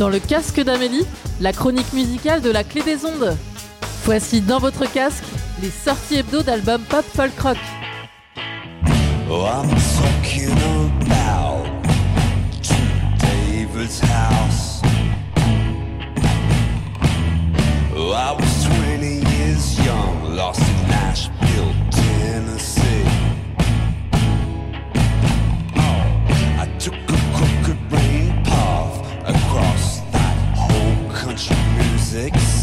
Dans le casque d'Amélie, la chronique musicale de la clé des ondes. Voici dans votre casque les sorties hebdo d'albums pop folk rock. Six.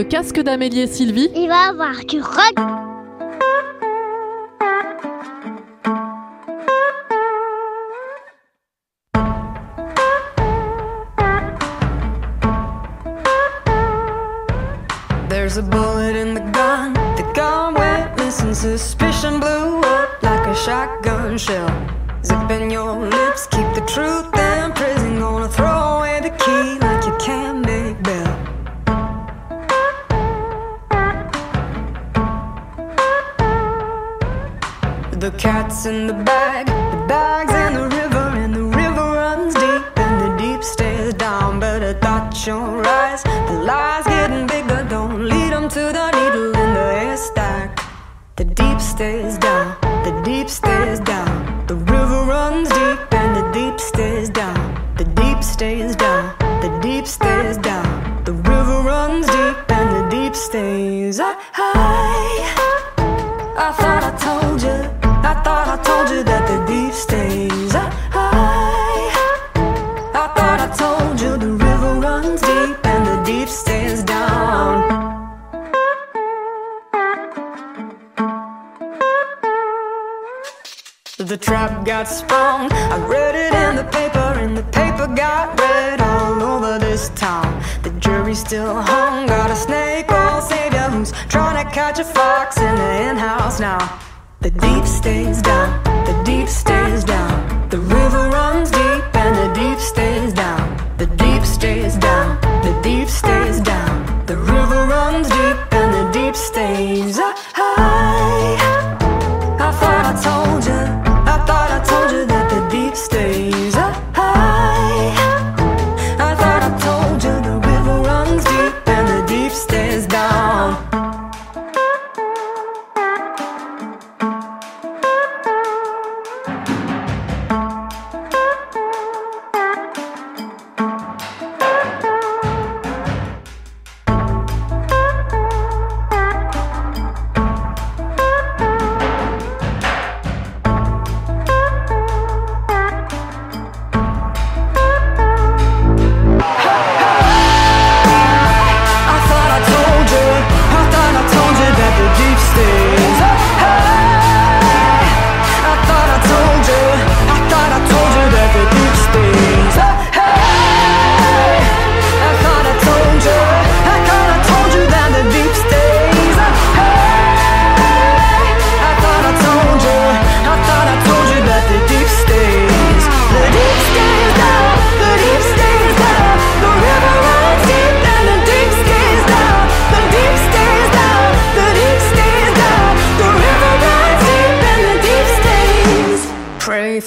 Le casque d'Amélie et Sylvie, il va avoir du rock. There's a bullet in the gun. The gun went missing. Suspicion blew up like a shotgun shell. Zipping your lips, keep the truth The cat's in the bag, the bag's in the river, and the river runs deep, and the deep stays down. Better dot your eyes, the lies getting bigger. Don't lead them to the needle in the haystack. The deep stays down, the deep stays down. The river runs deep, and the deep stays down. The deep stays down, the deep stays down. The river runs deep, and the deep stays high. I thought I told you, I thought I told you that the deep stays high. I thought I told you the river runs deep and the deep stays down. The trap got sprung. I read it in the paper, and the paper got read all over this town. The jury still hung. Got a snake oil savior who's trying to catch a fox in the hen house now. The deep stays down, the deep stays down. The river runs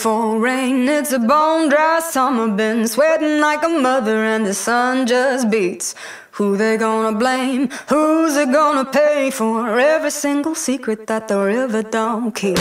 For rain, it's a bone dry summer, been sweating like a mother and the sun just beats. Who they gonna blame? Who's it gonna pay for every single secret that the river don't keep?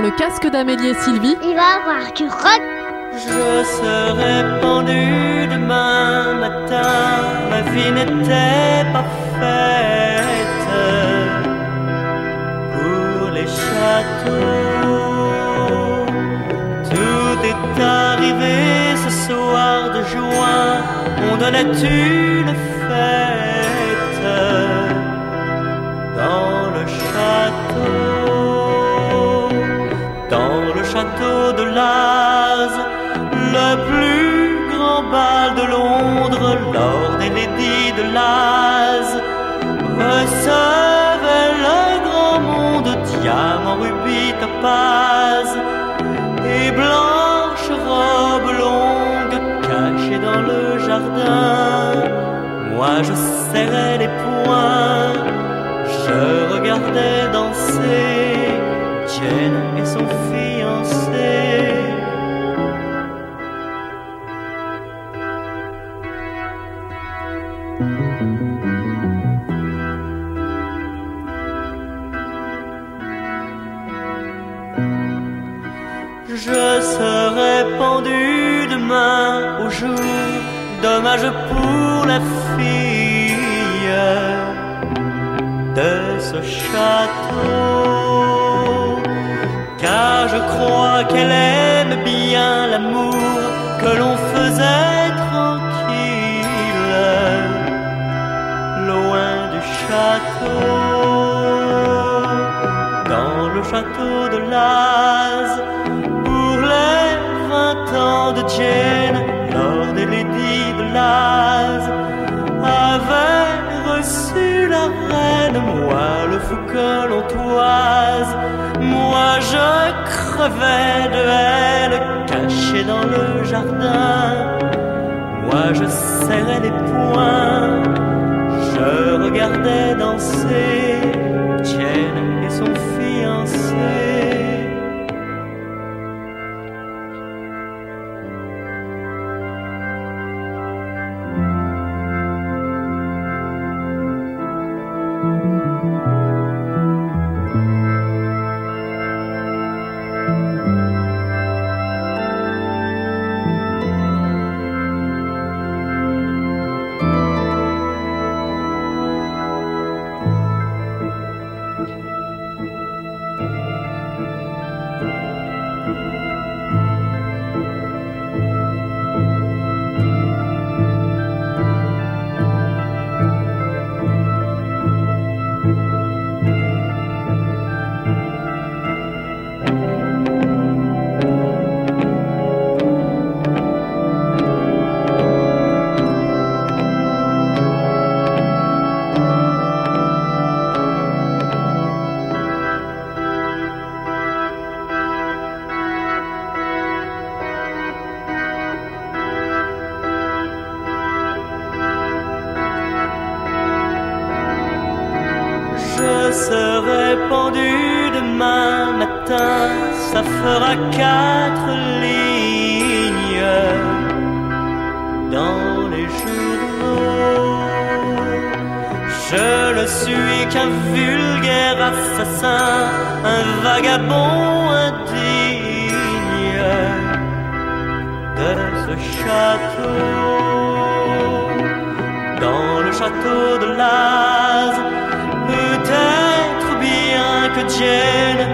Dans le casque d'Amélie et Sylvie, Il va avoir du rock. Je serai pendu demain matin, ma vie n'était pas faite pour les châteaux. Tout est arrivé ce soir de juin, on donnait une fête et blanche robe longue cachée dans le jardin. Moi je serrais les poings, je regardais danser Jane et son fiancé. Je serai pendu demain au jour, dommage pour la fille de ce château. Car je crois qu'elle aime bien l'amour que l'on faisait tranquille, loin du château dans le château de Laz ans de Jane, Lord et Lady Laz. Avait reçu la reine, moi le fou que l'on toise, moi je crevais de haine, caché dans le jardin, moi je serrais les poings, je regardais danser ce château. Dans le château de Laz, peut-être bien que Jane,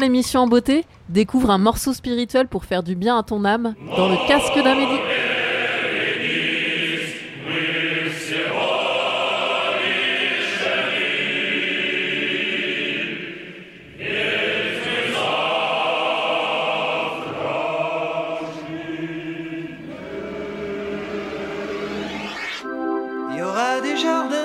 l'émission en beauté, découvre un morceau spirituel pour faire du bien à ton âme dans le casque d'Amélie. Il y aura des jardins,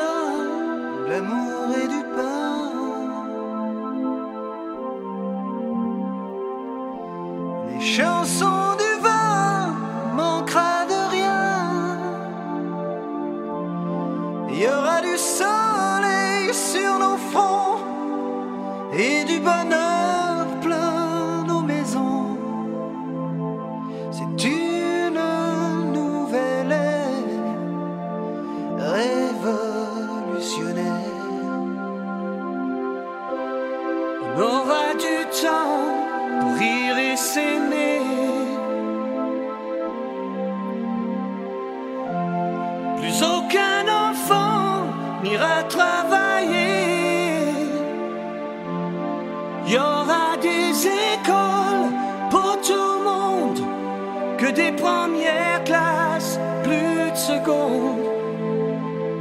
que des premières classes, plus de secondes.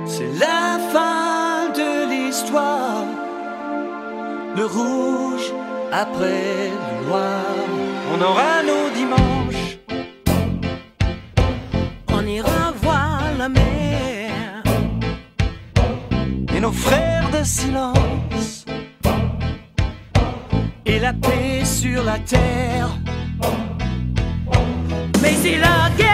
C'est la fin de l'histoire. Le rouge après le noir. On aura nos dimanches. On ira voir la mer. Et nos frères de silence. Et la paix sur la terre. Macy Lucky.